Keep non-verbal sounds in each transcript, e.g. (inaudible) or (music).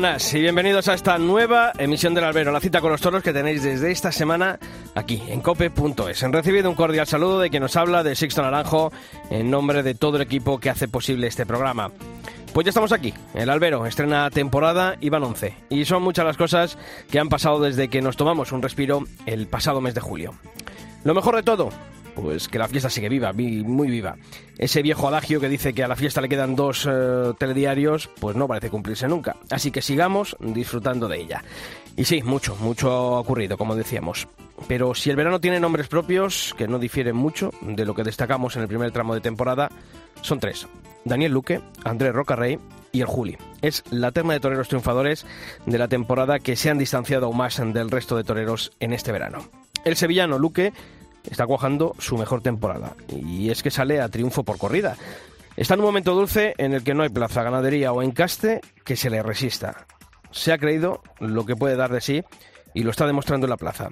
Buenas y bienvenidos a esta nueva emisión del Albero, la cita con los toros que tenéis desde esta semana aquí en cope.es. Han recibido un cordial saludo de quien nos habla de Sixto Naranjo en nombre de todo el equipo que hace posible este programa. Pues ya estamos aquí, el Albero estrena temporada y van 11 y son muchas las cosas que han pasado desde que nos tomamos un respiro el pasado mes de julio. Lo mejor de todo, pues que la fiesta sigue viva, muy viva. Ese viejo adagio que dice que a la fiesta le quedan dos eh, telediarios, pues no parece cumplirse nunca. Así que sigamos disfrutando de ella. Y sí, mucho, mucho ha ocurrido, como decíamos. Pero si el verano tiene nombres propios, que no difieren mucho de lo que destacamos en el primer tramo de temporada, son tres. Daniel Luque, Andrés Rocarrey y el Juli. Es la terna de toreros triunfadores de la temporada que se han distanciado aún más del resto de toreros en este verano. El sevillano Luque está cuajando su mejor temporada. Y es que sale a triunfo por corrida. Está en un momento dulce en el que no hay plaza, ganadería o encaste que se le resista. Se ha creído lo que puede dar de sí y lo está demostrando en la plaza.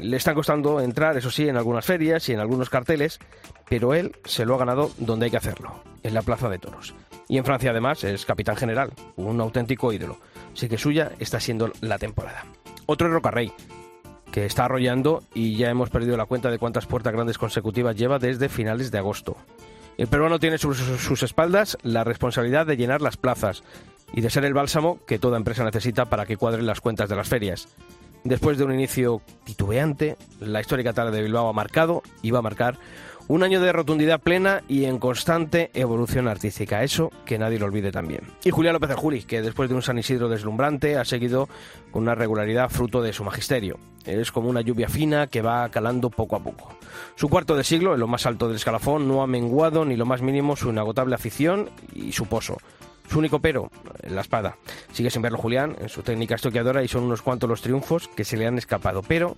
Le está costando entrar, eso sí, en algunas ferias y en algunos carteles, pero él se lo ha ganado donde hay que hacerlo, en la Plaza de Toros. Y en Francia además es capitán general, un auténtico ídolo. Así que suya está siendo la temporada. Otro es Rocarrey, que está arrollando y ya hemos perdido la cuenta de cuántas puertas grandes consecutivas lleva desde finales de agosto. El peruano tiene sobre sus espaldas la responsabilidad de llenar las plazas y de ser el bálsamo que toda empresa necesita para que cuadren las cuentas de las ferias. Después de un inicio titubeante, la histórica tarde de Bilbao ha marcado y va a marcar un año de rotundidad plena y en constante evolución artística, eso que nadie lo olvide también. Y Julián López de Juli, que después de un San Isidro deslumbrante ha seguido con una regularidad fruto de su magisterio. Es como una lluvia fina que va calando poco a poco. Su cuarto de siglo, en lo más alto del escalafón, no ha menguado ni lo más mínimo su inagotable afición y su pozo. Su único pero, la espada. Sigue sin verlo Julián en su técnica estoqueadora y son unos cuantos los triunfos que se le han escapado, pero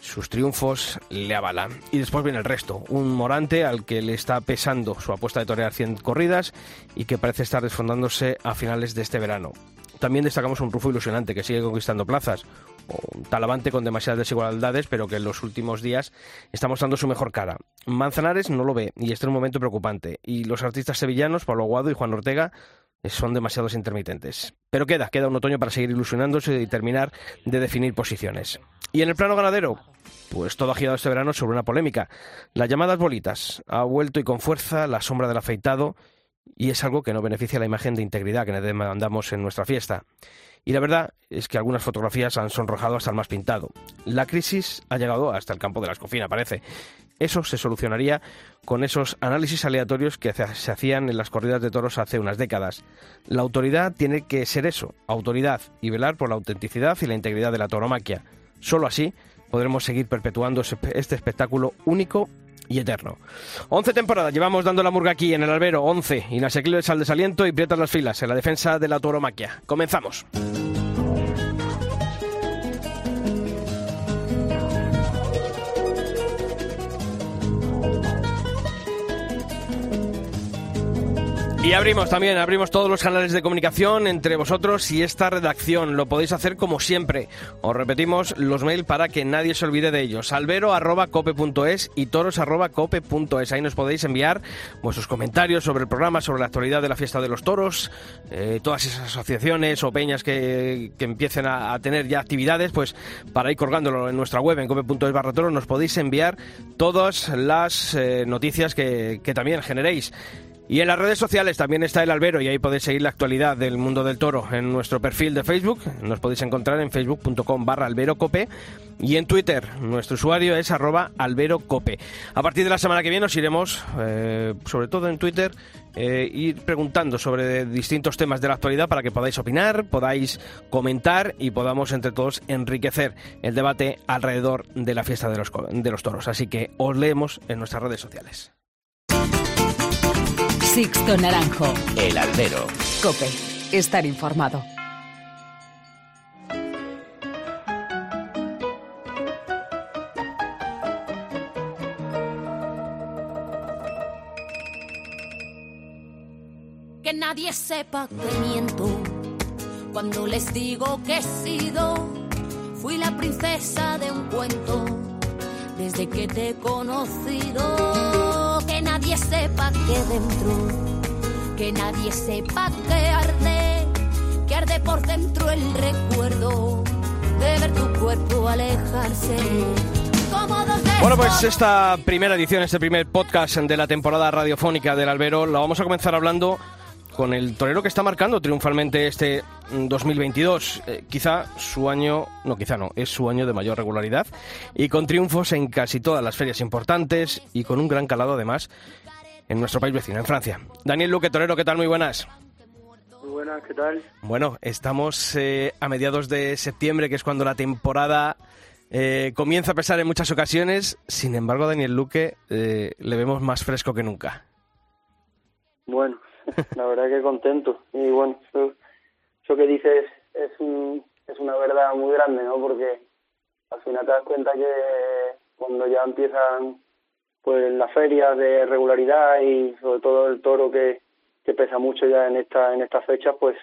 sus triunfos le avalan. Y después viene el resto, un Morante al que le está pesando su apuesta de torear 100 corridas y que parece estar desfondándose a finales de este verano. También destacamos un Rufo ilusionante que sigue conquistando plazas, un Talavante con demasiadas desigualdades, pero que en los últimos días está mostrando su mejor cara. Manzanares no lo ve y este es un momento preocupante. Y los artistas sevillanos, Pablo Aguado y Juan Ortega, son demasiados intermitentes. Pero queda, queda un otoño para seguir ilusionándose y terminar de definir posiciones. Y en el plano ganadero, pues todo ha girado este verano sobre una polémica. Las llamadas bolitas. Ha vuelto y con fuerza la sombra del afeitado y es algo que no beneficia la imagen de integridad que demandamos en nuestra fiesta. Y la verdad es que algunas fotografías han sonrojado hasta el más pintado. La crisis ha llegado hasta el campo de la escofina, parece. Eso se solucionaría con esos análisis aleatorios que se hacían en las corridas de toros hace unas décadas. La autoridad tiene que ser eso, autoridad, y velar por la autenticidad y la integridad de la tauromaquia. Solo así podremos seguir perpetuando este espectáculo único y eterno. Once temporadas llevamos dando la murga aquí en el albero, once, inasequibles al desaliento y prietas las filas en la defensa de la tauromaquia. Comenzamos. Y abrimos también, abrimos todos los canales de comunicación entre vosotros y esta redacción. Lo podéis hacer como siempre. Os repetimos los mails para que nadie se olvide de ellos. albero.cope.es y toros.cope.es. Ahí nos podéis enviar vuestros comentarios sobre el programa, sobre la actualidad de la fiesta de los toros, eh, todas esas asociaciones o peñas que, empiecen a, tener ya actividades, pues para ir colgándolo en nuestra web en cope.es barra toros nos podéis enviar todas las eh, noticias que también generéis. Y en las redes sociales también está el albero y ahí podéis seguir la actualidad del mundo del toro en nuestro perfil de Facebook. Nos podéis encontrar en facebook.com barra alberocope y en Twitter nuestro usuario es arroba alberocope. A partir de la semana que viene os iremos, eh, sobre todo en Twitter, eh, ir preguntando sobre distintos temas de la actualidad para que podáis opinar, podáis comentar y podamos entre todos enriquecer el debate alrededor de la fiesta de los, de los toros. Así que os leemos en nuestras redes sociales. Sixto Naranjo. El albero. Cope. Estar informado. nadie sepa que miento. Cuando les digo que he sido, fui la princesa de un cuento. Desde que te he conocido, que nadie sepa que dentro, que nadie sepa que arde, que arde por dentro el recuerdo de ver tu cuerpo alejarse. Bueno, pues esta primera edición, este primer podcast de la temporada radiofónica del Albero, la vamos a comenzar hablando con el torero que está marcando triunfalmente este 2022. Eh, quizá su año, no, quizá no, es su año de mayor regularidad y con triunfos en casi todas las ferias importantes y con un gran calado además en nuestro país vecino, en Francia. Daniel Luque, torero, ¿qué tal? Muy buenas. Muy buenas, ¿qué tal? Bueno, estamos eh, a mediados de septiembre, que es cuando la temporada eh, comienza a pesar en muchas ocasiones. Sin embargo, a Daniel Luque eh, le vemos más fresco que nunca. Bueno, la verdad que contento. Y bueno, eso, que dices es, un, es una verdad muy grande, ¿no? Porque al final te das cuenta que cuando ya empiezan pues las ferias de regularidad y sobre todo el toro que, que pesa mucho ya en esta en estas fechas, pues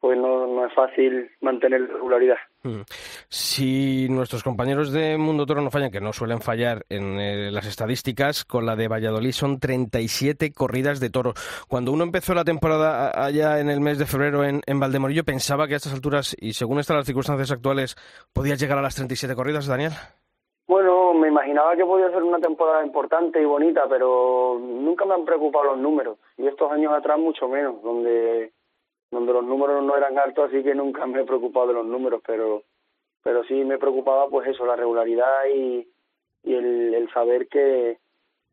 pues no, no es fácil mantener regularidad. Hmm. Si nuestros compañeros de Mundo Toro no fallan, que no suelen fallar en eh, las estadísticas, con la de Valladolid son 37 corridas de toros. Cuando uno empezó la temporada allá en el mes de febrero en, en Valdemorillo, pensaba que a estas alturas, y según están las circunstancias actuales, podía llegar a las 37 corridas, Daniel. Bueno, me imaginaba que podía ser una temporada importante y bonita, pero nunca me han preocupado los números. Y estos años atrás mucho menos, donde donde los números no eran altos, así que nunca me he preocupado de los números, pero pero sí me preocupaba pues eso, la regularidad y, y el, el saber que,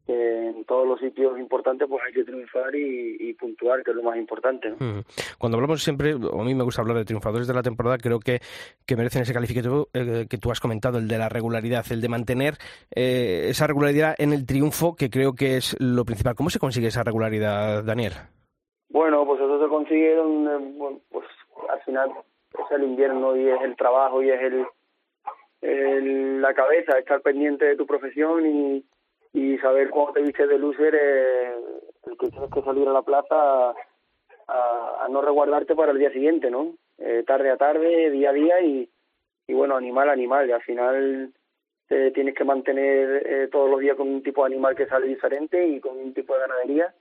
en todos los sitios importantes pues hay que triunfar y, puntuar, que es lo más importante. Cuando hablamos siempre, a mí me gusta hablar de triunfadores de la temporada, creo que, que merecen ese calificativo eh, que tú has comentado, el de la regularidad, el de mantener eh, esa regularidad en el triunfo, que creo que es lo principal. ¿Cómo se consigue esa regularidad, Daniel? Bueno, pues consigue donde, pues al final es el invierno y es el trabajo y es el, la cabeza, estar pendiente de tu profesión y, y saber cómo te viste de lucer, eh, el que tienes que salir a la plaza a, a, no resguardarte para el día siguiente, ¿no? Eh, tarde a tarde, día a día y, y bueno, animal a animal. Al final te tienes que mantener eh, todos los días con un tipo de animal que sale diferente y con un tipo de ganadería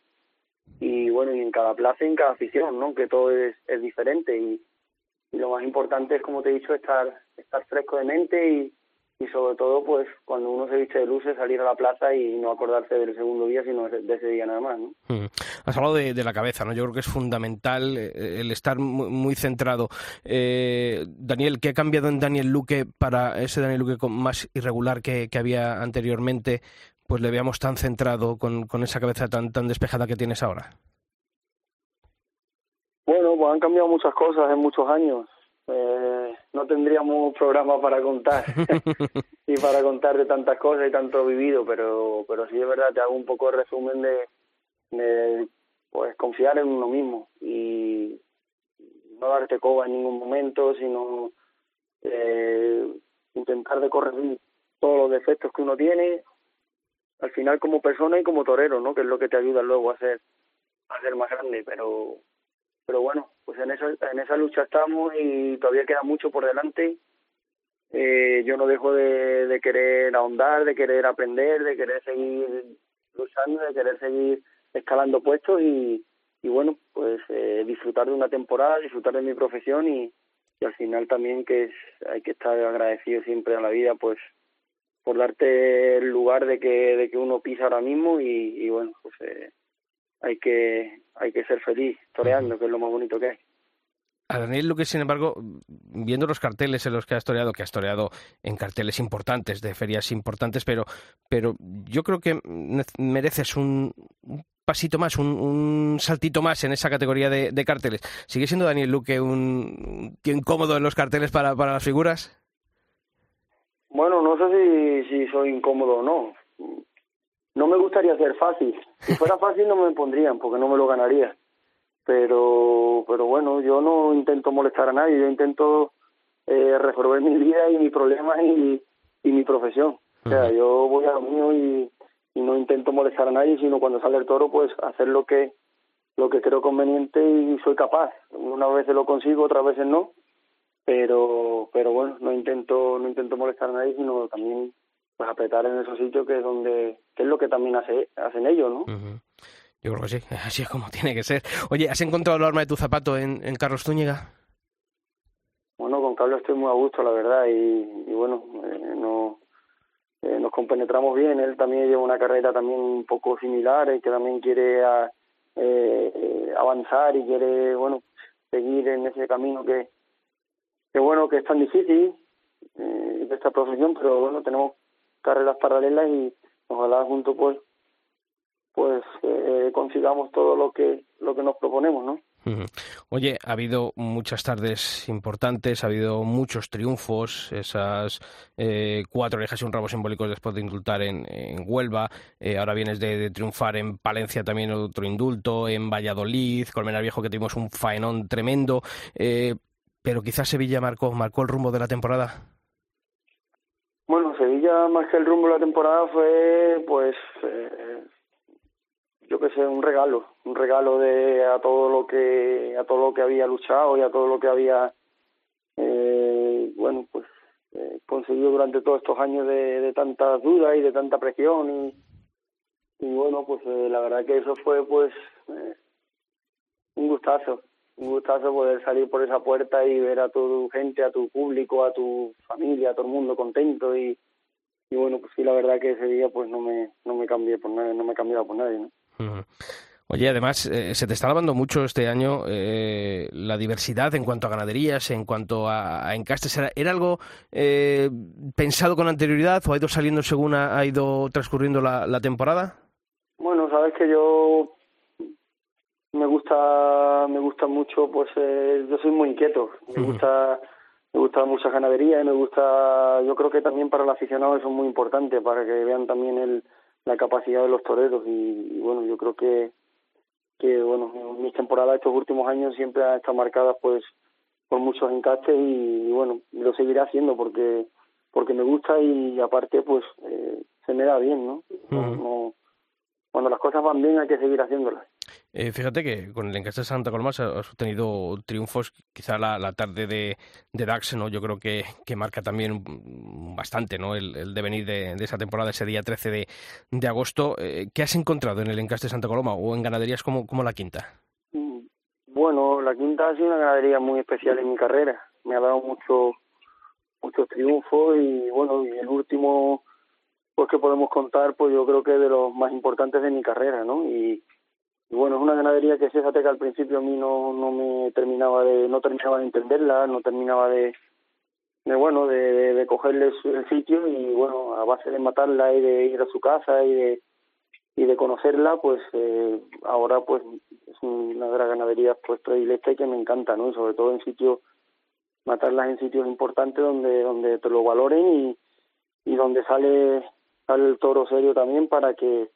y bueno, y en cada plaza, en cada afición, ¿no? Que todo es, es diferente y, y lo más importante es, como te he dicho, estar, estar fresco de mente y, y sobre todo, pues, cuando uno se viste de luces, salir a la plaza y no acordarse del segundo día, sino de ese día nada más, ¿no? Hmm. Has hablado de, la cabeza, ¿no? Yo creo que es fundamental eh, el estar muy, centrado. Eh, Daniel, ¿qué ha cambiado en Daniel Luque para ese Daniel Luque más irregular que, que había anteriormente? Pues le veamos tan centrado con, con esa cabeza tan, tan despejada que tienes ahora? Bueno, pues han cambiado muchas cosas en muchos años. Eh, no tendríamos programa para contar (laughs) y para contar de tantas cosas y tanto vivido, pero pero sí es verdad, te hago un poco de resumen de, de pues confiar en uno mismo y no darte coba en ningún momento, sino eh, intentar de corregir todos los defectos que uno tiene, al final como persona y como torero, ¿no? Que es lo que te ayuda luego a ser, a ser más grande, pero pero bueno, pues en esa, en esa lucha estamos y todavía queda mucho por delante. Eh, yo no dejo de, querer ahondar, de querer aprender, de querer seguir luchando, de querer seguir escalando puestos y, y bueno, pues eh, disfrutar de una temporada, disfrutar de mi profesión y, y al final también que es, hay que estar agradecido siempre a la vida, pues por darte el lugar de que, de que uno pisa ahora mismo y, bueno, pues eh, hay que hay que ser feliz toreando, que es lo más bonito que hay. A Daniel Luque, sin embargo, viendo los carteles en los que has toreado, que has toreado en carteles importantes, de ferias importantes, pero, pero yo creo que mereces un, pasito más, un, saltito más en esa categoría de, carteles. ¿Sigue siendo Daniel Luque un tío incómodo en los carteles para, para las figuras? Bueno, no sé si, si soy incómodo o no. No me gustaría ser fácil. Si fuera (laughs) fácil no me pondrían porque no me lo ganaría. Pero, pero bueno, yo no intento molestar a nadie. Yo intento eh, resolver mi vida y mis problemas y, y mi profesión. O sea, yo voy a lo mío y, y no intento molestar a nadie, sino cuando sale el toro, pues hacer lo que lo que creo conveniente y soy capaz. Unas veces lo consigo, otras veces no, pero pero bueno, no intento no intento molestar a nadie, sino también pues apretar en esos sitios que es donde que es lo que también hace, hacen ellos, ¿no? Yo creo que sí, (laughs) así es como tiene que ser. Oye, ¿has encontrado el arma de tu zapato en, en Carlos Zúñiga? Bueno, con Carlos estoy muy a gusto, la verdad, y, bueno, eh, no, eh, nos compenetramos bien. Él también lleva una carrera también un poco similar, y que también quiere a, eh, avanzar y quiere, bueno, seguir en ese camino que, que bueno, que es tan difícil eh, de esta profesión, pero bueno, tenemos carreras paralelas y ojalá juntos pues pues eh, consigamos todo lo que lo que nos proponemos, ¿no? Oye, ha habido muchas tardes importantes, ha habido muchos triunfos, esas eh, cuatro orejas y un rabo simbólicos después de indultar en, Huelva, eh, ahora vienes de, triunfar en Palencia también otro indulto, en Valladolid, Colmenar Viejo que tuvimos un faenón tremendo, eh, pero quizás Sevilla marcó, marcó el rumbo de la temporada. Bueno, Sevilla más que el rumbo de la temporada fue pues yo que sé, un regalo, un regalo de a todo lo que a todo lo que había luchado y a todo lo que había eh, bueno, pues eh, conseguido durante todos estos años de, de tantas dudas y de tanta presión y, y bueno, pues eh, la verdad que eso fue pues eh, un gustazo, un gustazo poder salir por esa puerta y ver a tu gente, a tu público, a tu familia, a todo el mundo contento y, y bueno, pues sí, la verdad que ese día pues no me no me cambié por nadie, no me he cambiado por nadie, ¿no? Oye, además, eh, se te está lavando mucho este año eh, la diversidad en cuanto a ganaderías, en cuanto a, encastes. ¿Era, algo eh, pensado con anterioridad o ha ido saliendo según ha, ido transcurriendo la, temporada? Bueno, sabes que yo me gusta me gusta mucho, pues yo soy muy inquieto. Me gusta me gusta mucha ganadería y me gusta, yo creo que también para el aficionado eso es muy importante, para que vean también el la capacidad de los toreros. Y, bueno yo creo que que bueno mis temporadas estos últimos años siempre han estado marcadas pues por muchos encastes y, bueno lo seguiré haciendo porque porque me gusta y aparte pues eh, se me da bien no, no cuando las cosas van bien hay que seguir haciéndolas eh, fíjate que con el encaste de Santa Coloma has obtenido triunfos, quizá la, tarde de, Dax, ¿no? Yo creo que, que marca también bastante, ¿no? El, devenir de, esa temporada, ese día 13 de, agosto. Eh, ¿Qué has encontrado en el encaste de Santa Coloma o en ganaderías como, como la Quinta? Mm, bueno, la Quinta ha sido una ganadería muy especial en mi carrera. Me ha dado mucho, muchos triunfos y bueno, y el último pues que podemos contar, pues yo creo que de los más importantes de mi carrera, ¿no? Y y bueno, es una ganadería que fíjate que al principio a mí no, no me terminaba de, no terminaba de entenderla, no terminaba de, de bueno, de, de, cogerle el sitio y bueno, a base de matarla y de ir a su casa y de, y de conocerla, pues eh, ahora pues es una de las ganaderías pues predilecta y que me encanta, ¿no? Sobre todo en sitios, matarlas en sitios importantes donde, donde te lo valoren y, y donde sale, sale el toro serio también para que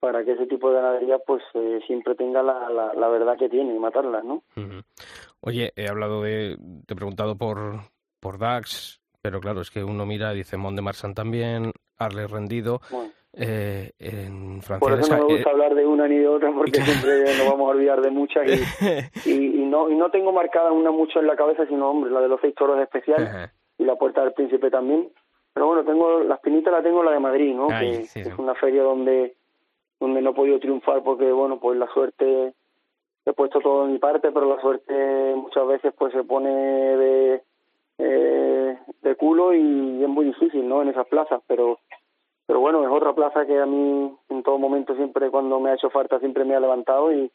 para que ese tipo de ganadería pues eh, siempre tenga la, la, verdad que tiene y matarlas, ¿no? Oye, he hablado de, te he preguntado por, por Dax, pero claro, es que uno mira y dice Mont de Marsan también, Arles rendido. Eh, en Francia por eso no me gusta hablar de una ni de otra porque (laughs) siempre nos vamos a olvidar de muchas (laughs) y, y, no y no tengo marcada una mucho en la cabeza sino hombre la de los seis toros especiales y la puerta del príncipe también. Pero bueno tengo la espinita la tengo la de Madrid no que es una feria donde donde no he podido triunfar porque, bueno, pues la suerte, he puesto todo en mi parte, pero la suerte muchas veces pues se pone de, eh, de culo y es muy difícil, ¿no? En esas plazas, pero pero bueno, es otra plaza que a mí en todo momento siempre cuando me ha hecho falta siempre me ha levantado y,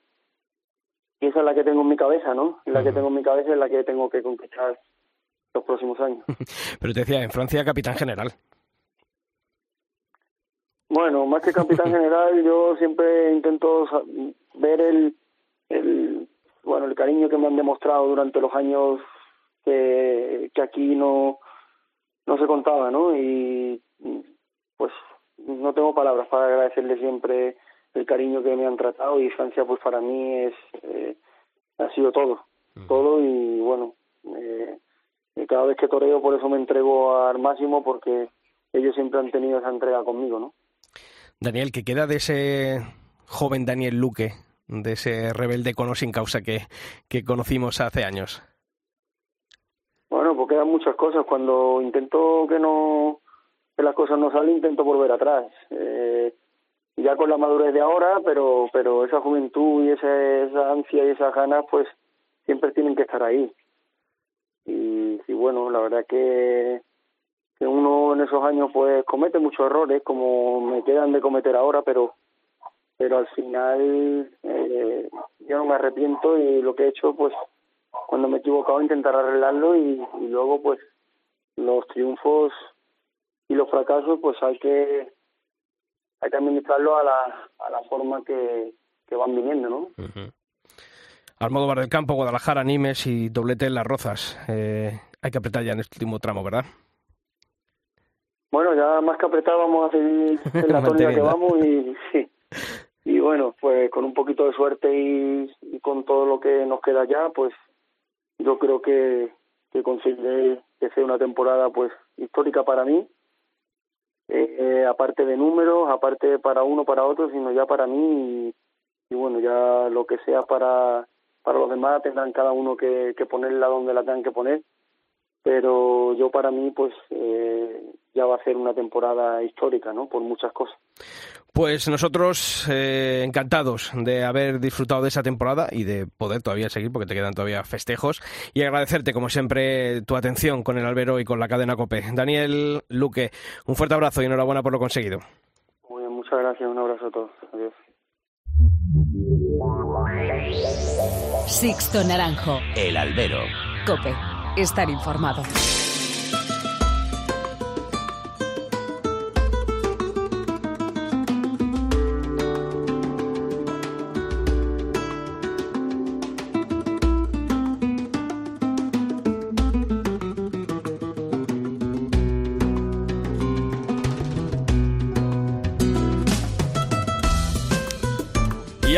y esa es la que tengo en mi cabeza, ¿no? La que tengo en mi cabeza es la que tengo que conquistar los próximos años. (laughs) Pero te decía, en Francia capitán general. Bueno, más que capitán (laughs) general, yo siempre intento ver el, el, bueno, el cariño que me han demostrado durante los años que, que aquí no, no se contaba, ¿no? Y pues no tengo palabras para agradecerle siempre el cariño que me han tratado y Francia pues para mí es eh, ha sido todo, todo y bueno, eh, cada vez que toreo por eso me entrego al máximo porque ellos siempre han tenido esa entrega conmigo, ¿no? Daniel, ¿qué queda de ese joven Daniel Luque de ese rebelde con sin causa que, que conocimos hace años? Bueno, pues quedan muchas cosas. Cuando intento que no que las cosas no salen, intento volver atrás. Eh, ya con la madurez de ahora, pero pero esa juventud y esa, esa ansia y esas ganas, pues siempre tienen que estar ahí. Y, y bueno, la verdad que, que uno en esos años pues comete muchos errores, como me quedan de cometer ahora, pero pero al final eh, yo no me arrepiento y lo que he hecho, pues cuando me he equivocado intentar arreglarlo y, luego pues los triunfos y los fracasos pues hay que hay que administrarlo a la, a la forma que, que van viniendo, ¿no? Uh -huh. del Campo, Guadalajara, Nimes y doblete en Las Rozas. Eh, hay que apretar ya en este último tramo, ¿verdad? Bueno, ya más que apretar vamos a seguir (laughs) en la tónica que vamos y sí. (laughs) Y bueno, pues con un poquito de suerte y, y, con todo lo que nos queda ya, pues yo creo que, que conseguiré que sea una temporada pues histórica para mí. Eh, eh, aparte de números, aparte para uno, para otro, sino ya para mí y, y, bueno, ya lo que sea para, para los demás tendrán cada uno que, que ponerla donde la tengan que poner, pero yo para mí pues eh, ya va a ser una temporada histórica, ¿no? Por muchas cosas. Pues nosotros eh, encantados de haber disfrutado de esa temporada y de poder todavía seguir porque te quedan todavía festejos y agradecerte como siempre tu atención con el albero y con la cadena Cope. Daniel Luque, un fuerte abrazo y enhorabuena por lo conseguido. Muy bien, muchas gracias, un abrazo a todos. Adiós. Sixto Naranjo. El albero. Cope. Estar informado.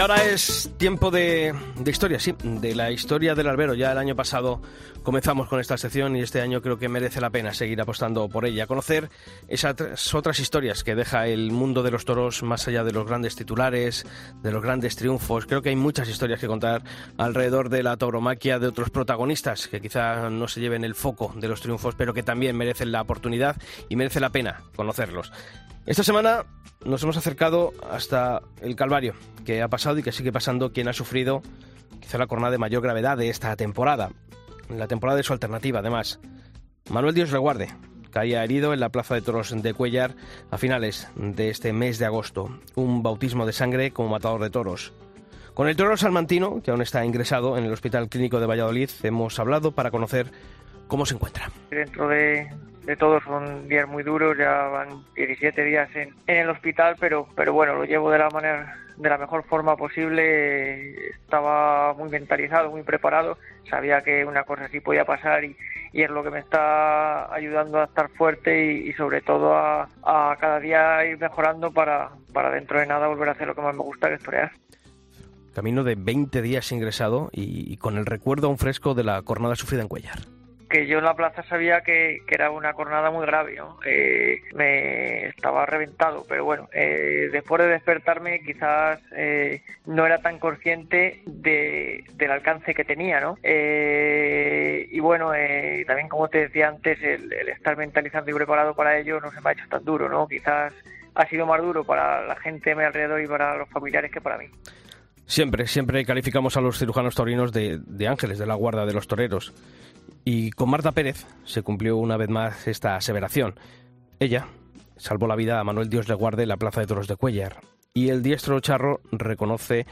Ahora es tiempo de, historia, sí, de la historia del albero. Ya el año pasado comenzamos con esta sección y este año creo que merece la pena seguir apostando por ella. Conocer esas otras historias que deja el mundo de los toros más allá de los grandes titulares, de los grandes triunfos. Creo que hay muchas historias que contar alrededor de la tauromaquia de otros protagonistas que quizá no se lleven el foco de los triunfos, pero que también merecen la oportunidad y merece la pena conocerlos. Esta semana nos hemos acercado hasta el Calvario, que ha pasado y que sigue pasando quien ha sufrido quizá la corona de mayor gravedad de esta temporada, la temporada de su alternativa además. Manuel Dios reguarde, caía herido en la Plaza de Toros de Cuellar a finales de este mes de agosto, un bautismo de sangre como matador de toros. Con el toro salmantino, que aún está ingresado en el Hospital Clínico de Valladolid, hemos hablado para conocer cómo se encuentra. Dentro de, de todo son días muy duros, ya van 17 días en, en, el hospital, pero, pero bueno, lo llevo de la manera de la mejor forma posible, estaba muy mentalizado, muy preparado, sabía que una cosa así podía pasar y, y es lo que me está ayudando a estar fuerte y, y sobre todo a, a, cada día ir mejorando para, para dentro de nada volver a hacer lo que más me gusta, que es torear. Camino de 20 días ingresado y, y con el recuerdo aún fresco de la jornada sufrida en Cuellar que yo en la plaza sabía que, que era una jornada muy grave, ¿no? eh, me estaba reventado, pero bueno, eh, después de despertarme quizás eh, no era tan consciente de, del alcance que tenía, ¿no? Eh, y bueno, también como te decía antes, el, estar mentalizado y preparado para ello no se me ha hecho tan duro, ¿no? Quizás ha sido más duro para la gente a mi alrededor y para los familiares que para mí. Siempre, siempre calificamos a los cirujanos taurinos de, de ángeles de la guarda de los toreros. Y con Marta Pérez se cumplió una vez más esta aseveración. Ella salvó la vida a Manuel Dios le guarde en la Plaza de Toros de Cuellar. Y el diestro Charro reconoce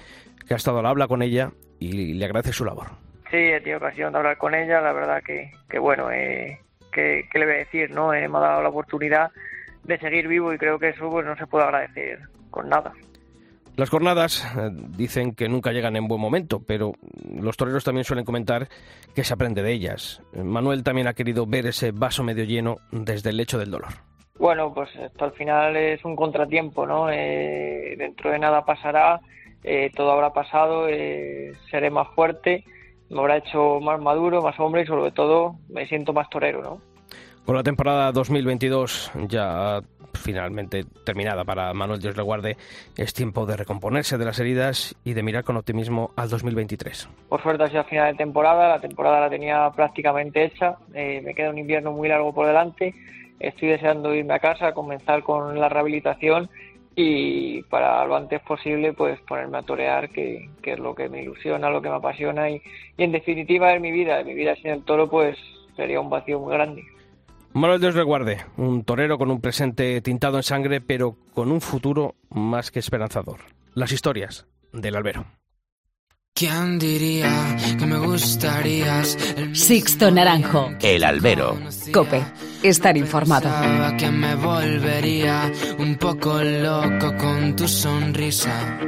que ha estado al habla con ella y le agradece su labor. Sí, he tenido ocasión de hablar con ella, la verdad que, bueno, eh, que, que, le voy a decir, ¿no? Eh, me ha dado la oportunidad de seguir vivo y creo que eso pues, no se puede agradecer con nada. Las jornadas eh, dicen que nunca llegan en buen momento, pero los toreros también suelen comentar que se aprende de ellas. Manuel también ha querido ver ese vaso medio lleno desde el lecho del dolor. Bueno, pues esto al final es un contratiempo, ¿no? Eh, dentro de nada pasará, eh, todo habrá pasado, eh, seré más fuerte, me habrá hecho más maduro, más hombre y sobre todo me siento más torero, ¿no? Con la temporada 2022 ya finalmente terminada para Manuel Dios le guarde, es tiempo de recomponerse de las heridas y de mirar con optimismo al 2023. Por suerte ha sido final de temporada, la temporada la tenía prácticamente hecha, eh, me queda un invierno muy largo por delante, estoy deseando irme a casa, comenzar con la rehabilitación y para lo antes posible pues ponerme a torear que, es lo que me ilusiona, lo que me apasiona y, y en definitiva en mi vida, mi vida sin el toro pues sería un vacío muy grande. Manuel Dios reguarde, un torero con un presente tintado en sangre, pero con un futuro más que esperanzador. Las historias del albero. ¿Quién diría que me gustarías? Sixto Naranjo. El albero. Cope. Estar informado. que me volvería un poco loco con tu sonrisa.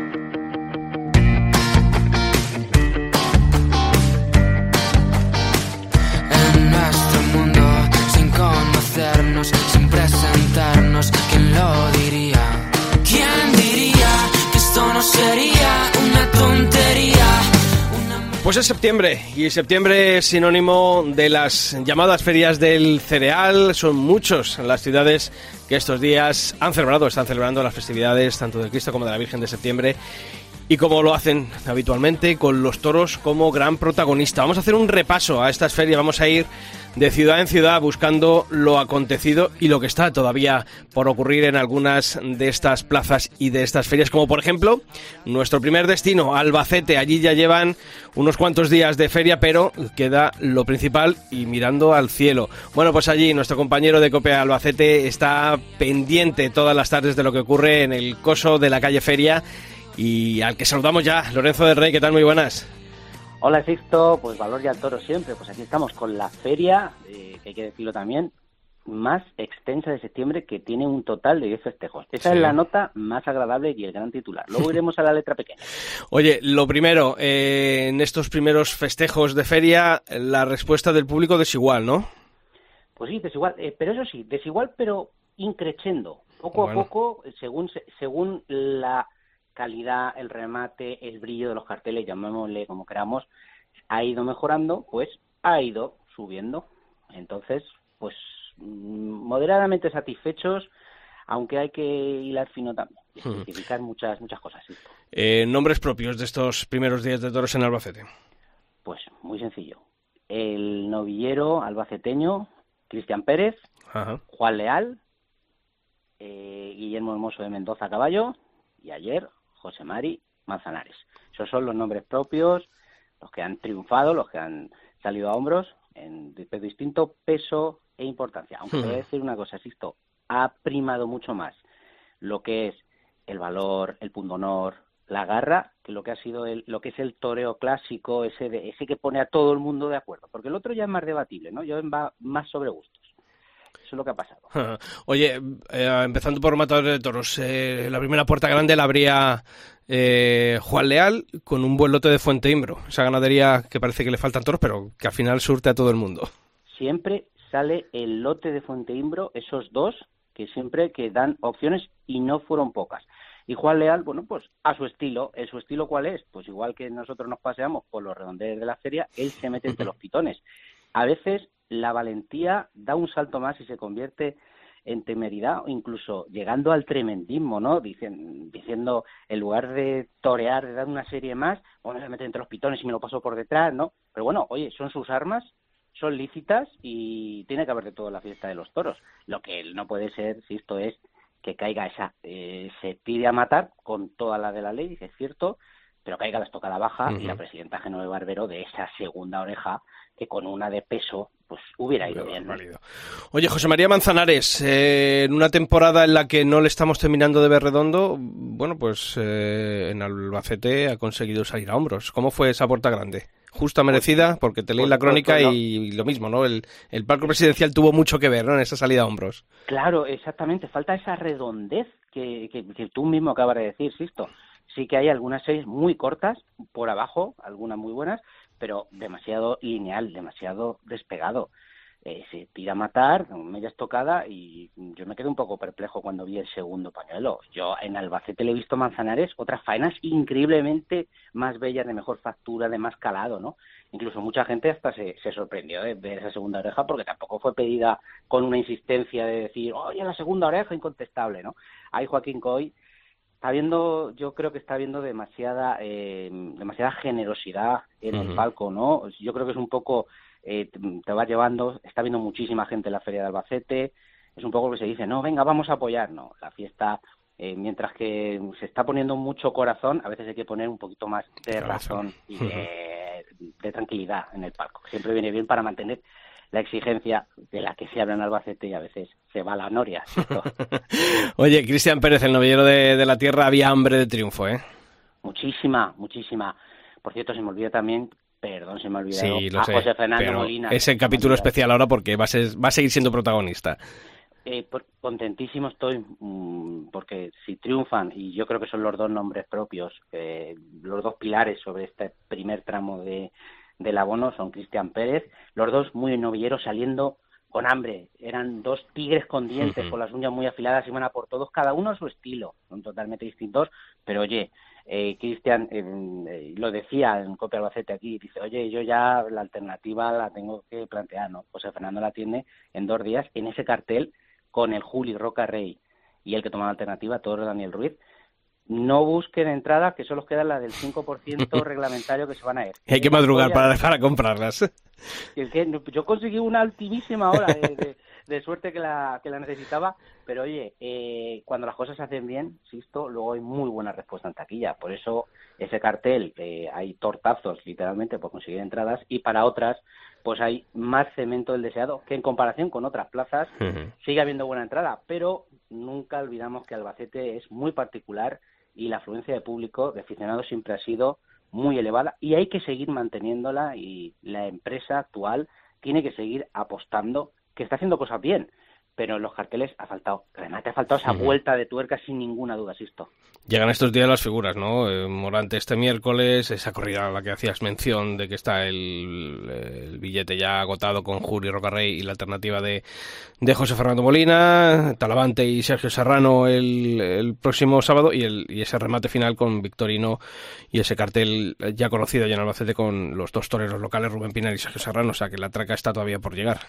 Sin presentarnos. ¿Quién lo diría? ¿Quién diría que esto no sería una tontería? Pues es septiembre y septiembre es sinónimo de las llamadas ferias del cereal. Son muchos las ciudades que estos días han celebrado, están celebrando las festividades tanto del Cristo como de la Virgen de septiembre y como lo hacen habitualmente con los toros como gran protagonista. Vamos a hacer un repaso a estas ferias, vamos a ir de ciudad en ciudad buscando lo acontecido y lo que está todavía por ocurrir en algunas de estas plazas y de estas ferias, como por ejemplo nuestro primer destino, Albacete. Allí ya llevan unos cuantos días de feria, pero queda lo principal y mirando al cielo. Bueno, pues allí nuestro compañero de Copia Albacete está pendiente todas las tardes de lo que ocurre en el coso de la calle Feria y al que saludamos ya, Lorenzo del Rey, ¿qué tal? Muy buenas. Hola Sixto, pues valor y al toro siempre. Pues aquí estamos con la feria, eh, que hay que decirlo también, más extensa de septiembre que tiene un total de 10 festejos. Esa es la nota más agradable y el gran titular. Luego (laughs) iremos a la letra pequeña. Oye, lo primero, eh, en estos primeros festejos de feria, la respuesta del público desigual, ¿no? Pues sí, desigual, eh, pero eso sí, desigual pero increchendo. Poco a poco, según, según la calidad, el remate, el brillo de los carteles, llamémosle como queramos, ha ido mejorando, pues ha ido subiendo. Entonces, pues mm, moderadamente satisfechos, aunque hay que hilar fino también, y especificar muchas, muchas cosas. Eh, ¿Nombres propios de estos primeros días de toros en Albacete? Pues muy sencillo. El novillero albaceteño, Cristian Pérez, Juan Leal, eh, Guillermo Hermoso de Mendoza Caballo, y ayer José Mari Manzanares. Esos son los nombres propios, los que han triunfado, los que han salido a hombros en distinto peso e importancia. Aunque voy a hmm. decir una cosa, esto ha primado mucho más lo que es el valor, el punto honor, la garra, que lo que ha sido el, lo que es el toreo clásico, ese, de, ese que pone a todo el mundo de acuerdo. Porque el otro ya es más debatible, ¿no? Yo va más sobre gustos. Eso es lo que ha pasado. (laughs) Oye, eh, empezando por Matadores de Toros, eh, la primera puerta grande la abría eh, Juan Leal con un buen lote de Fuente Imbro. Esa ganadería que parece que le faltan toros, pero que al final surte a todo el mundo. Siempre sale el lote de Fuente Imbro, esos dos que siempre que dan opciones y no fueron pocas. Y Juan Leal, bueno, pues a su estilo. ¿En su estilo cuál es? Pues igual que nosotros nos paseamos por los redondeles de la feria, él se mete entre los pitones. A veces la valentía da un salto más y se convierte en temeridad o incluso llegando al tremendismo, ¿no? Dicen, diciendo, en lugar de torear, de dar una serie más, bueno, se mete entre los pitones y me lo paso por detrás, ¿no? Pero bueno, oye, son sus armas, son lícitas y tiene que haber de todo la fiesta de los toros. Lo que no puede ser, si esto es que caiga esa, eh, se pide a matar con toda la de la ley, es cierto, pero caiga la estocada baja y la presidenta Genove Barbero de esa segunda oreja que con una de peso pues hubiera ido bien. Oye, José María Manzanares, eh, en una temporada en la que no le estamos terminando de ver redondo, bueno, pues eh, en Albacete ha conseguido salir a hombros. ¿Cómo fue esa puerta grande? Justa pues merecida, porque te leí pues la crónica y, lo mismo, ¿no? El, el palco presidencial tuvo mucho que ver, ¿no? En esa salida a hombros. Claro, exactamente. Falta esa redondez que, que, que tú mismo acabas de decir, Sisto sí que hay algunas series muy cortas por abajo, algunas muy buenas, pero demasiado lineal, demasiado despegado. eh, se tira a matar, media estocada, y yo me quedé un poco perplejo cuando vi el segundo pañuelo. Yo en Albacete le he visto Manzanares otras faenas increíblemente más bellas, de mejor factura, de más calado, ¿no? Incluso mucha gente hasta se, se sorprendió de ver esa segunda oreja porque tampoco fue pedida con una insistencia de decir, oye, la segunda oreja, incontestable, ¿no? Ahí Joaquín Coy está viendo, yo creo que está viendo demasiada, eh, demasiada generosidad en el palco, ¿no? Yo creo que es un poco eh, te va llevando, está viendo muchísima gente en la Feria de Albacete, es un poco lo que se dice, no, venga, vamos a apoyar, no, la fiesta, eh, mientras que se está poniendo mucho corazón, a veces hay que poner un poquito más de razón y de, tranquilidad en el palco. Siempre viene bien para mantener la exigencia de la que se habla en Albacete y a veces se va a la noria. (laughs) Oye, Cristian Pérez, el novillero de, de, la tierra, había hambre de triunfo, ¿eh? Muchísima, muchísima. Por cierto, se me olvida también Perdón, se me ha olvidado. Sí, lo a José Fernando Molina. Es el capítulo especial ahora porque va a, ser, va a seguir siendo protagonista. Eh, contentísimo estoy mm, porque si triunfan, y yo creo que son los dos nombres propios, eh, los dos pilares sobre este primer tramo de, del abono son Cristian Pérez, los dos muy novilleros saliendo con hambre, eran dos tigres con dientes, con las uñas muy afiladas, iban a por todos, cada uno a su estilo, son totalmente distintos, pero oye, eh, Cristian eh, lo decía en Copia Albacete aquí, dice, oye, yo ya la alternativa la tengo que plantear, ¿no? José Fernando la tiene en dos días en ese cartel con el Juli Roca Rey y el que toma la alternativa, todo Daniel Ruiz. No busquen entradas, que solo queda la del 5% (laughs) reglamentario que se van a ir. Hay que madrugar para dejar a comprarlas. yo conseguí una altísima hora de, de suerte que la, que la necesitaba, pero oye, eh, cuando las cosas se hacen bien, insisto, luego hay muy buena respuesta en taquilla. Por eso ese cartel, eh, hay tortazos literalmente por conseguir entradas y para otras, pues hay más cemento del deseado que en comparación con otras plazas sigue habiendo buena entrada, pero nunca olvidamos que Albacete es muy particular y la afluencia de público, de aficionados, siempre ha sido muy elevada y hay que seguir manteniéndola y la empresa actual tiene que seguir apostando que está haciendo cosas bien, pero en los carteles ha faltado, además te ha faltado esa vuelta de tuerca sin ninguna duda, Sisto. Llegan estos días las figuras, ¿no? Eh, Morante este miércoles, esa corrida a la que hacías mención de que está el, billete ya agotado con Juri Rocarrey y la alternativa de, de José Fernando Molina, Talavante y Sergio Serrano el, próximo sábado y, el, y ese remate final con Victorino y ese cartel ya conocido ya en Albacete con los dos toreros locales, Rubén Pinar y Sergio Serrano, o sea que la traca está todavía por llegar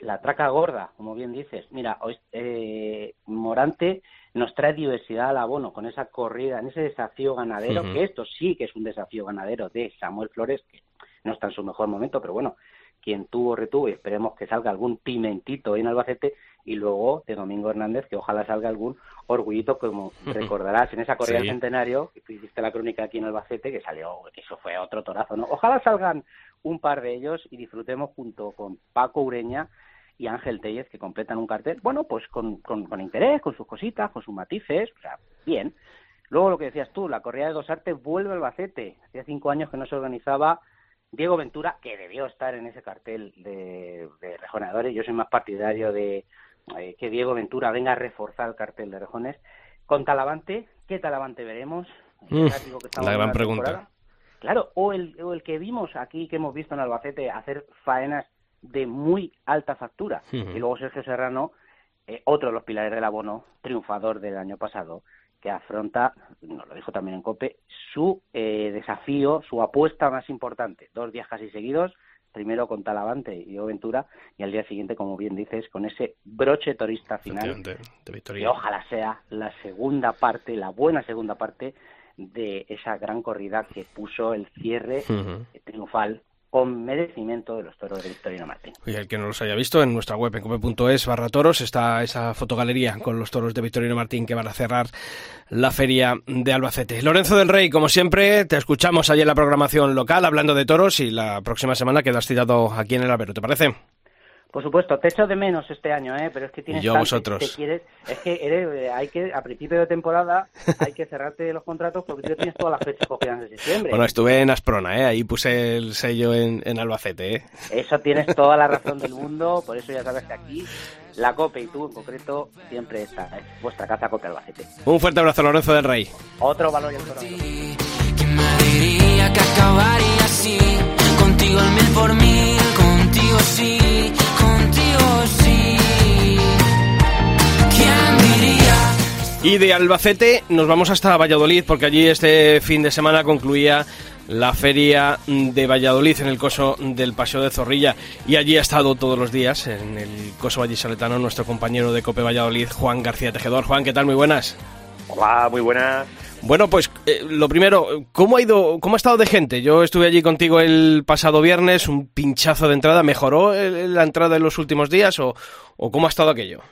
la traca gorda, como bien dices. Mira, eh, Morante nos trae diversidad al abono con esa corrida, en ese desafío ganadero, que esto sí que es un desafío ganadero de Samuel Flores, que no está en su mejor momento, pero bueno, quien tuvo, retuvo y esperemos que salga algún pimentito en Albacete y luego de Domingo Hernández, que ojalá salga algún orgullito, como recordarás en esa corrida del centenario, que hiciste la crónica aquí en Albacete, que salió, que eso fue otro torazo, ¿no? Ojalá salgan un par de ellos y disfrutemos junto con Paco Ureña y Ángel Tellez que completan un cartel, bueno, pues con, con, interés, con sus cositas, con sus matices, o sea, bien. Luego lo que decías tú, la corrida de dos artes vuelve al Bacete. Hacía cinco años que no se organizaba Diego Ventura, que debió estar en ese cartel de, de rejoneadores. Yo soy más partidario de eh, que Diego Ventura venga a reforzar el cartel de rejones. Con Talavante, ¿qué Talavante veremos? la gran pregunta. Claro, o el, o el que vimos aquí, que hemos visto en Albacete, hacer faenas de muy alta factura. Y luego Sergio Serrano, eh, otro de los pilares del abono, triunfador del año pasado, que afronta, nos lo dijo también en COPE, su eh, desafío, su apuesta más importante. Dos días casi seguidos, primero con Talavante y Ventura, y al día siguiente, como bien dices, con ese broche torista final, que ojalá sea la segunda parte, la buena segunda parte de esa gran corrida que puso el cierre triunfal con merecimiento de los toros de Victorino Martín. Y el que no los haya visto, en nuestra web en cope.es barra toros está esa fotogalería con los toros de Victorino Martín que van a cerrar la feria de Albacete. Lorenzo del Rey, como siempre, te escuchamos allí en la programación local hablando de toros y la próxima semana quedas citado aquí en el Albero, ¿te parece? Por supuesto, te echo de menos este año, ¿eh? pero es que tienes Yo vosotros. es que eh, hay que a principio de temporada hay que cerrarte los contratos porque tú tienes todas las fechas cogidas de septiembre. Bueno, estuve en Asprona, ¿eh? ahí puse el sello en, en Albacete. ¿eh? Eso tienes toda la razón del mundo, por eso ya sabes que aquí la COPE y tú en concreto siempre está, es vuestra casa COPE Albacete. Un fuerte abrazo, Lorenzo del Rey. Otro valor y el ¿Quién me diría que acabaría así? Contigo el mil por mil, contigo sí y de Albacete nos vamos hasta Valladolid, porque allí este fin de semana concluía la feria de Valladolid en el coso del Paseo de Zorrilla. Y allí ha estado todos los días, en el coso vallisoletano, nuestro compañero de Cope Valladolid, Juan García Tejedor. Juan, ¿qué tal? Muy buenas. Hola, muy buenas. Bueno, pues eh, lo primero, ¿cómo ha ido, cómo ha estado de gente? Yo estuve allí contigo el pasado viernes, un pinchazo de entrada. ¿Mejoró la entrada en los últimos días o, o cómo ha estado aquello?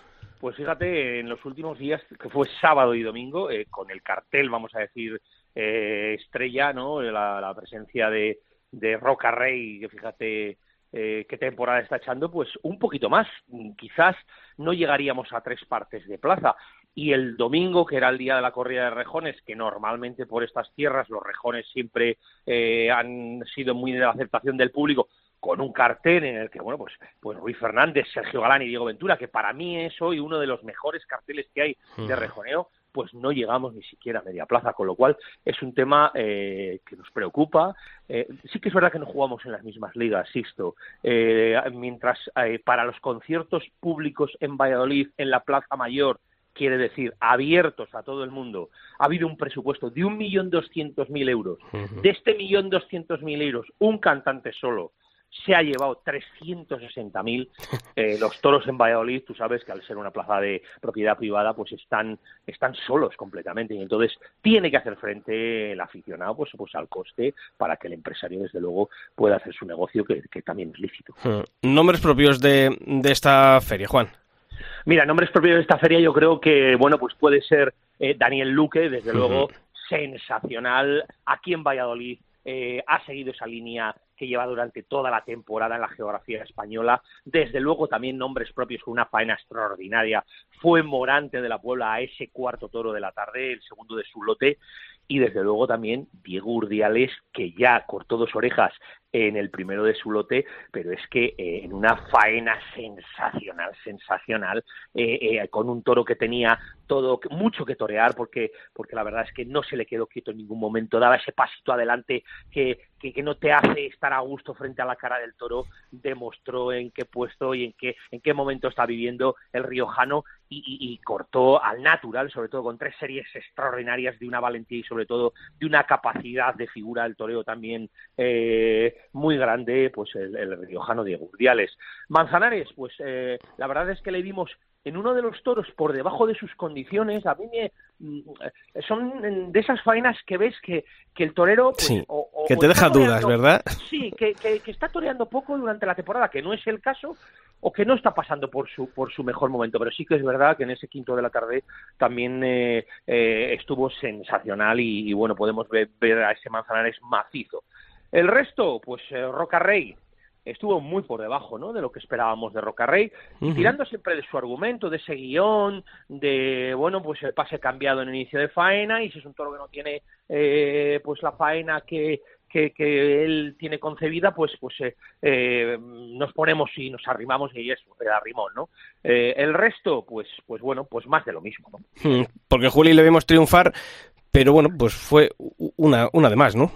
Pues fíjate, en los últimos días, que fue sábado y domingo, eh, con el cartel, vamos a decir, eh, estrella, ¿no? La, presencia de, de Roca Rey, que fíjate eh, qué temporada está echando, pues un poquito más. Quizás no llegaríamos a tres partes de plaza. Y el domingo, que era el día de la corrida de rejones, que normalmente por estas tierras los rejones siempre han sido muy de la aceptación del público, con un cartel en el que, bueno, pues, pues Ruiz Fernández, Sergio Galán y Diego Ventura, que para mí es hoy uno de los mejores carteles que hay de rejoneo, pues no llegamos ni siquiera a media plaza, con lo cual es un tema eh, que nos preocupa. Eh, sí que es verdad que no jugamos en las mismas ligas, Sisto. Eh, mientras para los conciertos públicos en Valladolid, en la Plaza Mayor, quiere decir abiertos a todo el mundo, ha habido un presupuesto de un millón doscientos mil euros. De este millón doscientos mil euros, un cantante solo se ha llevado 360.000. (laughs) Eh, los toros en Valladolid, tú sabes que al ser una plaza de propiedad privada, pues están, están solos completamente. Y entonces tiene que hacer frente el aficionado pues, pues al coste para que el empresario, desde luego, pueda hacer su negocio, que, también es lícito. Hmm. ¿Nombres propios de, de esta feria, Juan? Mira, nombres propios de esta feria yo creo que, bueno, pues puede ser eh, Daniel Luque, desde luego, sensacional. Aquí en Valladolid eh, ha seguido esa línea que lleva durante toda la temporada en la geografía española. Desde luego también nombres propios con una faena extraordinaria. Fue Morante de la Puebla a ese cuarto toro de la tarde, el segundo de su lote. Y desde luego también Diego Urdiales, que ya cortó dos orejas en el primero de su lote, pero es que eh, en una faena sensacional, sensacional, eh, eh, con un toro que tenía todo mucho que torear, porque, porque la verdad es que no se le quedó quieto en ningún momento, daba ese pasito adelante que, que, que, no te hace estar a gusto frente a la cara del toro, demostró en qué puesto y en qué, en qué momento está viviendo el riojano y, y, cortó al natural, sobre todo con tres series extraordinarias de una valentía y sobre todo de una capacidad de figura del toreo también eh, muy grande, pues el, el riojano Diego Urdiales. Manzanares, pues eh, la verdad es que le vimos en uno de los toros por debajo de sus condiciones, a mí me, mm, son de esas faenas que ves que, que el torero... Pues, sí, que te deja dudas, ¿verdad? Sí, que, que, está toreando poco durante la temporada, que no es el caso, o que no está pasando por su, por su mejor momento, pero sí que es verdad que en ese quinto de la tarde también eh, eh, estuvo sensacional y, bueno, podemos ver, ver, a ese Manzanares macizo. El resto, pues eh, Roca Rey, estuvo muy por debajo ¿no? de lo que esperábamos de Rocarrey, uh tirando siempre de su argumento, de ese guion, de, bueno, pues el pase cambiado en el inicio de faena, y si es un toro que no tiene eh, pues la faena que, que, que, él tiene concebida, pues pues eh, eh, nos ponemos y nos arrimamos y eso, el arrimón, ¿no? Eh, el resto, pues pues bueno, pues más de lo mismo, ¿no? Porque Juli le vimos triunfar, pero bueno, pues fue una, una de más, ¿no?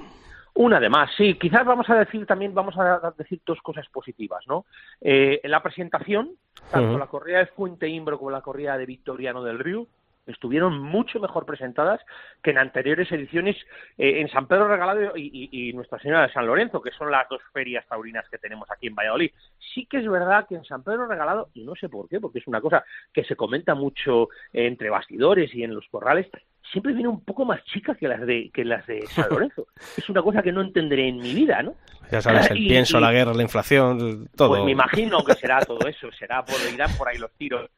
Una de más, sí. Quizás vamos a decir también, vamos a decir dos cosas positivas, ¿no? Eh, en la presentación, tanto la corrida de Fuente Imbro como la corrida de Victoriano del Río, estuvieron mucho mejor presentadas que en anteriores ediciones eh, en San Pedro Regalado y, y, Nuestra Señora de San Lorenzo, que son las dos ferias taurinas que tenemos aquí en Valladolid. Sí que es verdad que en San Pedro Regalado, y no sé por qué, porque es una cosa que se comenta mucho entre bastidores y en los corrales, siempre viene un poco más chica que las de que las de San (laughs) Lorenzo. es una cosa que no entenderé en mi vida, ¿no? Ya sabes, el (laughs) pienso, la guerra, la inflación, todo. Pues me imagino que será todo eso, será por irán por ahí los tiros.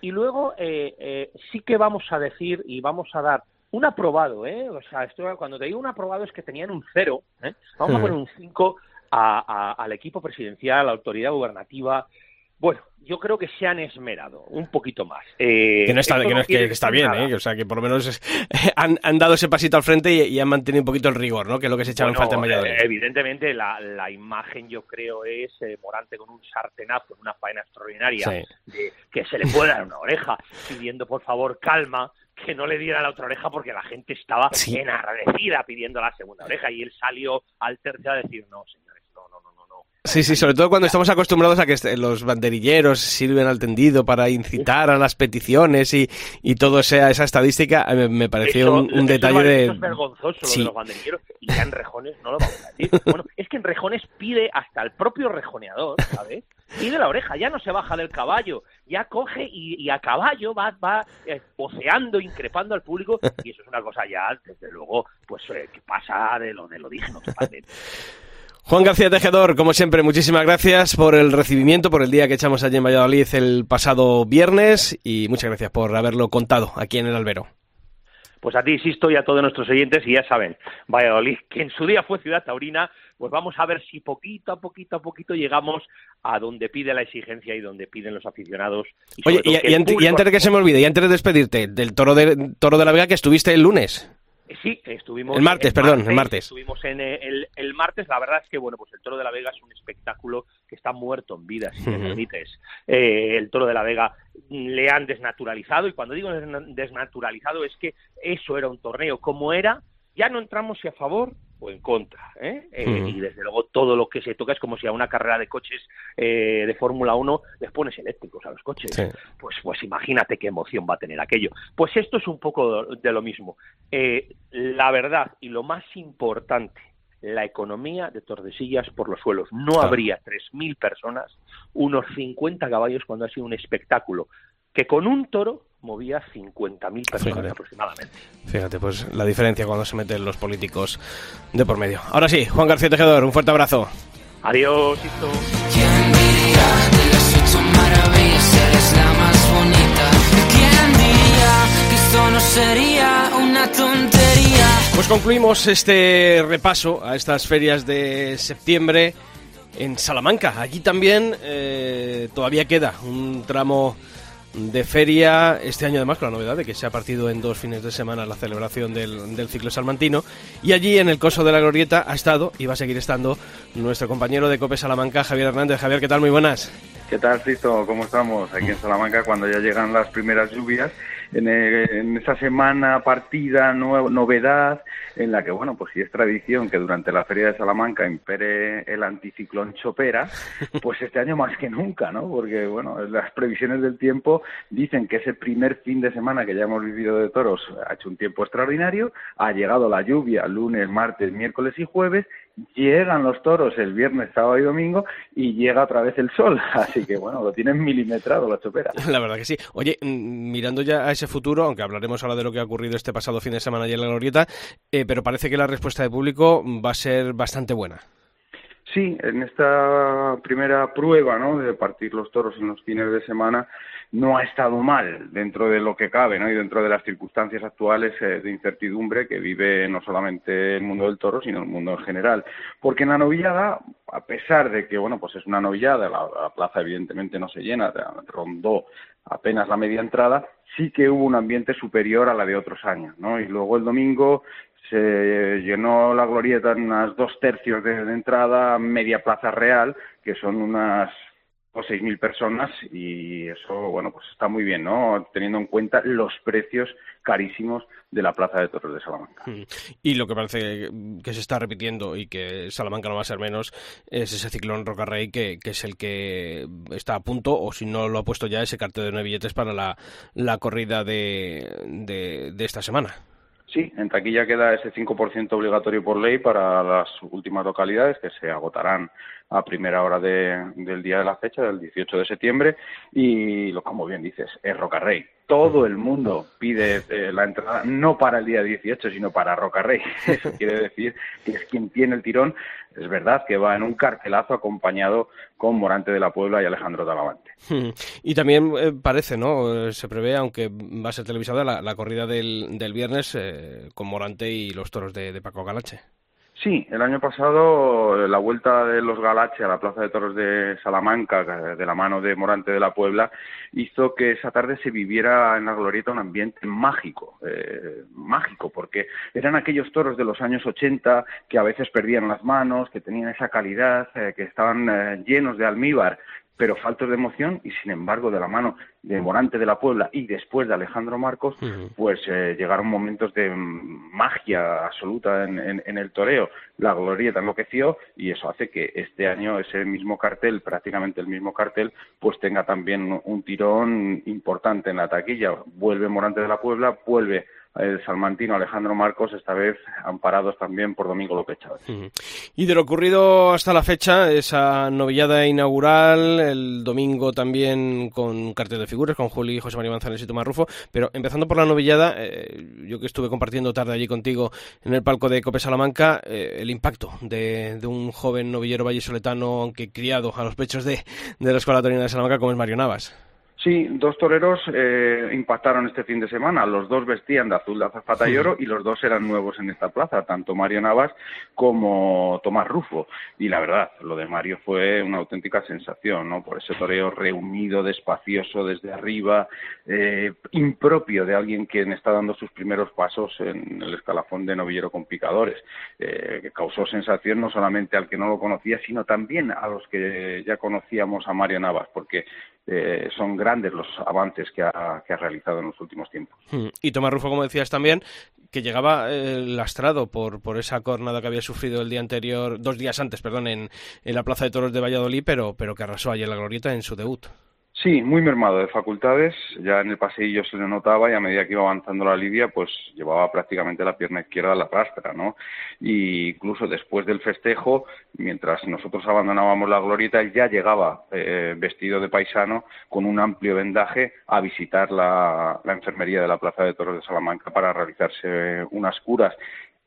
Y luego eh, eh, sí que vamos a decir y vamos a dar un aprobado, ¿eh? O sea, esto, cuando te digo un aprobado es que tenían un cero, ¿eh? Vamos a poner un cinco a, al equipo presidencial, a la autoridad gubernativa, bueno, yo creo que se han esmerado un poquito más. Eh, que no está, que no, que está bien, ¿eh? O sea, que por lo menos (laughs) han, han, dado ese pasito al frente y, han mantenido un poquito el rigor, ¿no? Que es lo que se echaba en falta en Valladolid. Eh, evidentemente, la, la, imagen, yo creo, es eh, Morante con un sartenazo en una faena extraordinaria, de, que se le puede dar una oreja, pidiendo por favor calma, que no le diera la otra oreja porque la gente estaba sí. enardecida pidiendo la segunda oreja y él salió al tercio a decir, no, no, no, no, no, Sí, sí, sobre todo cuando estamos acostumbrados a que este, los banderilleros sirven al tendido para incitar a las peticiones y, y todo sea esa estadística, me, pareció un, detalle de... es vergonzoso lo de los banderilleros y ya en Rejones no lo vamos a decir. Bueno, es que en Rejones pide hasta el propio rejoneador, ¿sabes? Pide la oreja, ya no se baja del caballo, ya coge y, a caballo va, va eh, poseando, increpando al público y eso es una cosa ya, desde luego, pues eh, que pasa de lo, de lo digno totalmente. Juan García Tejedor, como siempre, muchísimas gracias por el recibimiento, por el día que echamos allí en Valladolid el pasado viernes y muchas gracias por haberlo contado aquí en el albero. Pues a ti, insisto, y a todos nuestros oyentes, y ya saben, Valladolid, que en su día fue ciudad taurina, pues vamos a ver si poquito a poquito a poquito llegamos a donde pide la exigencia y donde piden los aficionados. Oye, y, antes de que se me olvide, y antes de despedirte, del toro de, toro de la Vega que estuviste el lunes. Eh, sí, estuvimos. El martes, perdón, el martes. Estuvimos en eh, el, martes. La verdad es que, bueno, pues el Toro de la Vega es un espectáculo que está muerto en vida, si me permites. Eh, el Toro de la Vega le han desnaturalizado, y cuando digo desnaturalizado es que eso era un torneo como era. Ya no entramos si a favor o en contra. ¿eh? Eh, y desde luego todo lo que se toca es como si a una carrera de coches eh, de Fórmula 1 les pones eléctricos a los coches. Pues, pues imagínate qué emoción va a tener aquello. Pues esto es un poco de lo mismo. la verdad y lo más importante, la economía de Tordesillas por los suelos. No habría 3.000 personas, unos 50 caballos cuando ha sido un espectáculo que con un toro movía 50.000 personas aproximadamente. Fíjate, pues la diferencia cuando se meten los políticos de por medio. Ahora sí, Juan García Tejedor, un fuerte abrazo. Adiós, Isto. ¿Quién diría de las ocho maravillas eres la más bonita? ¿Quién diría que esto no sería una tontería? Pues concluimos este repaso a estas ferias de septiembre en Salamanca. Allí también eh, todavía queda un tramo de feria este año además con la novedad de que se ha partido en dos fines de semana la celebración del, ciclo salmantino y allí en el coso de la glorieta ha estado y va a seguir estando nuestro compañero de Cope Salamanca Javier Hernández. Javier, ¿qué tal? Muy buenas. ¿Qué tal, Cristo? ¿Cómo estamos aquí en Salamanca cuando ya llegan las primeras lluvias? En, en esa semana partida, novedad, en la que, bueno, pues si es tradición que durante la Feria de Salamanca impere el anticiclón Chopera, (laughs) pues este año más que nunca, ¿no? Porque, bueno, las previsiones del tiempo dicen que ese primer fin de semana que ya hemos vivido de toros ha hecho un tiempo extraordinario, ha llegado la lluvia lunes, martes, miércoles y jueves, llegan los toros el viernes, sábado y domingo y llega otra vez el sol. (laughs) Así que bueno, lo tienen milimetrado la chopera. (laughs) La verdad que sí. Oye, mm, mirando ya a ese futuro, aunque hablaremos ahora de lo que ha ocurrido este pasado fin de semana allá en la Glorieta, eh, pero parece que la respuesta del público va a ser bastante buena. Sí, en esta primera prueba ¿no? de partir los toros en los fines de semana, no ha estado mal dentro de lo que cabe ¿no? y dentro de las circunstancias actuales eh, de incertidumbre que vive no solamente el mundo del toro, sino el mundo en general. Porque en la novillada, a pesar de que bueno, pues es una novillada, la, plaza evidentemente no se llena, rondó apenas la media entrada, sí que hubo un ambiente superior a la de otros años. ¿no? Y luego el domingo se llenó la glorieta en unas dos tercios de entrada, media plaza real, que son unas o seis mil personas y eso bueno pues está muy bien no teniendo en cuenta los precios carísimos de la plaza de toros de Salamanca. Mm. y lo que parece que se está repitiendo y que Salamanca no va a ser menos es ese ciclón Rocarrey que, que es el que está a punto o si no lo ha puesto ya ese cartel de nueve billetes para la, la corrida de, de esta semana Sí, en taquilla queda ese 5% obligatorio por ley para las últimas localidades que se agotarán a primera hora del día de la fecha, del 18 de septiembre. Y, como bien dices, es Rocarrey. Todo el mundo pide eh, la entrada, no para el día 18, sino para Rocarrey. (laughs) Eso quiere decir que es quien tiene el tirón. Es verdad que va en un cartelazo acompañado con Morante de la Puebla y Alejandro Talavante. Y también eh, parece, ¿no? Se prevé, aunque va a ser televisada, la, corrida del, del viernes eh, con Morante y los toros de, Paco Galache. Sí, el año pasado la vuelta de los Galache a la Plaza de Toros de Salamanca, de la mano de Morante de la Puebla, hizo que esa tarde se viviera en la glorieta un ambiente mágico, eh, mágico, porque eran aquellos toros de los años 80 que a veces perdían las manos, que tenían esa calidad, que estaban llenos de almíbar pero faltos de emoción y sin embargo de la mano de Morante de la Puebla y después de Alejandro Marcos, pues eh, llegaron momentos de magia absoluta en, en, el toreo. La glorieta enloqueció y eso hace que este año ese mismo cartel, prácticamente el mismo cartel, pues tenga también un tirón importante en la taquilla. Vuelve Morante de la Puebla, vuelve el salmantino Alejandro Marcos, esta vez amparados también por Domingo López Chávez. Y de lo ocurrido hasta la fecha, esa novillada inaugural, el domingo también con cartel de figuras, con Juli, José María Manzanares y Tomás Rufo, pero empezando por la novillada, eh, yo que estuve compartiendo tarde allí contigo en el palco de Cope Salamanca, eh, el impacto de, un joven novillero vallisoletano, aunque criado a los pechos de, de la Escuela Torina de Salamanca, como es Mario Navas. Sí, dos toreros eh, impactaron este fin de semana. Los dos vestían de azul de azafata y oro y los dos eran nuevos en esta plaza, tanto Mario Navas como Tomás Rufo. Y la verdad, lo de Mario fue una auténtica sensación, ¿no? Por ese toreo reunido, despacioso desde arriba, eh, impropio de alguien quien está dando sus primeros pasos en el escalafón de novillero con picadores, eh, que causó sensación no solamente al que no lo conocía, sino también a los que ya conocíamos a Mario Navas, porque eh, son grandes los avances que ha, realizado en los últimos tiempos. Hmm. Y Tomás Rufo, como decías también, que llegaba eh, lastrado por, por esa cornada que había sufrido el día anterior, dos días antes, perdón, en, en la Plaza de Toros de Valladolid, pero, pero que arrasó ayer la glorieta en su debut. Sí, muy mermado de facultades, ya en el paseillo se le notaba y a medida que iba avanzando la lidia, pues llevaba prácticamente la pierna izquierda a la rastra, ¿no? Y incluso después del festejo, mientras nosotros abandonábamos la glorieta, ya llegaba eh, vestido de paisano con un amplio vendaje a visitar la, enfermería de la Plaza de Toros de Salamanca para realizarse unas curas.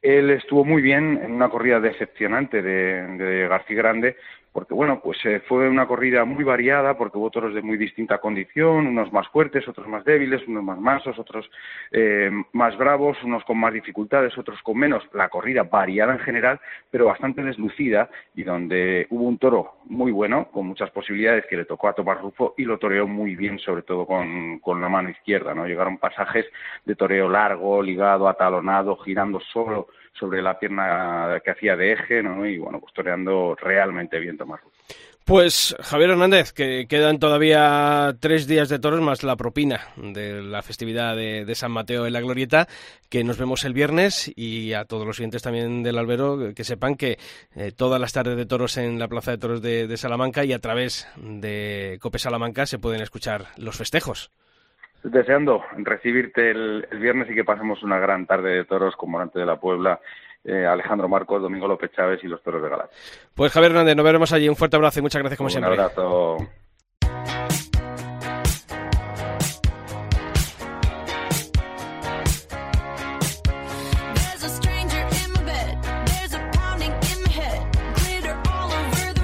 Él estuvo muy bien en una corrida decepcionante de, de García Grande, porque bueno, pues eh, fue una corrida muy variada, porque hubo toros de muy distinta condición, unos más fuertes, otros más débiles, unos más mansos, otros eh, más bravos, unos con más dificultades, otros con menos. La corrida variada en general, pero bastante deslucida y donde hubo un toro muy bueno, con muchas posibilidades que le tocó a Tomás Rufo y lo toreó muy bien, sobre todo con, con la mano izquierda, ¿no? Llegaron pasajes de toreo largo, ligado, atalonado, girando solo sobre la pierna que hacía de eje, ¿no? Y bueno, pues realmente bien Tomás Pues Javier Hernández, que quedan todavía tres días de toros más la propina de la festividad de, San Mateo en la Glorieta, que nos vemos el viernes y a todos los siguientes también del Albero que sepan que eh, todas las tardes de toros en la Plaza de Toros de, Salamanca y a través de Cope Salamanca se pueden escuchar los festejos deseando recibirte el, viernes y que pasemos una gran tarde de toros con Morante de la Puebla, eh, Alejandro Marcos, Domingo López Chávez y los toros de Galat. Pues Javier Hernández, nos veremos allí. Un fuerte abrazo y muchas gracias como siempre. Un abrazo.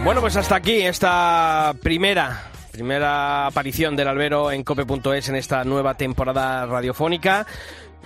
Bueno, pues hasta aquí esta primera Primera aparición del albero en cope.es en esta nueva temporada radiofónica.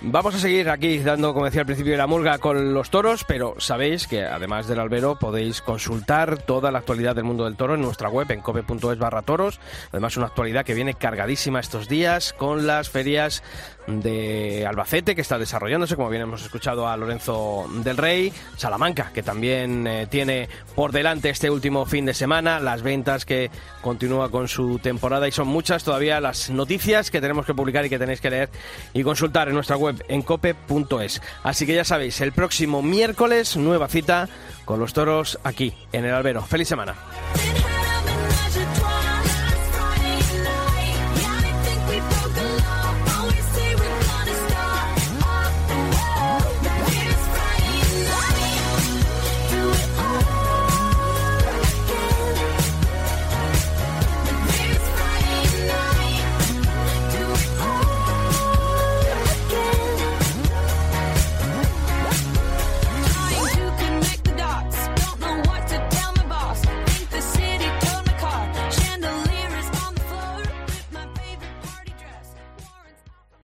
Vamos a seguir aquí dando, como decía al principio, la murga con los toros, pero sabéis que además del albero podéis consultar toda la actualidad del mundo del toro en nuestra web en cope.es barra toros. Además, una actualidad que viene cargadísima estos días con las ferias de Albacete que está desarrollándose, como bien hemos escuchado a Lorenzo del Rey, Salamanca, que también eh, tiene por delante este último fin de semana, las ventas que continúa con su temporada y son muchas todavía las noticias que tenemos que publicar y que tenéis que leer y consultar en nuestra web en cope.es. Así que ya sabéis, el próximo miércoles nueva cita con los toros aquí en el albero. ¡Feliz semana!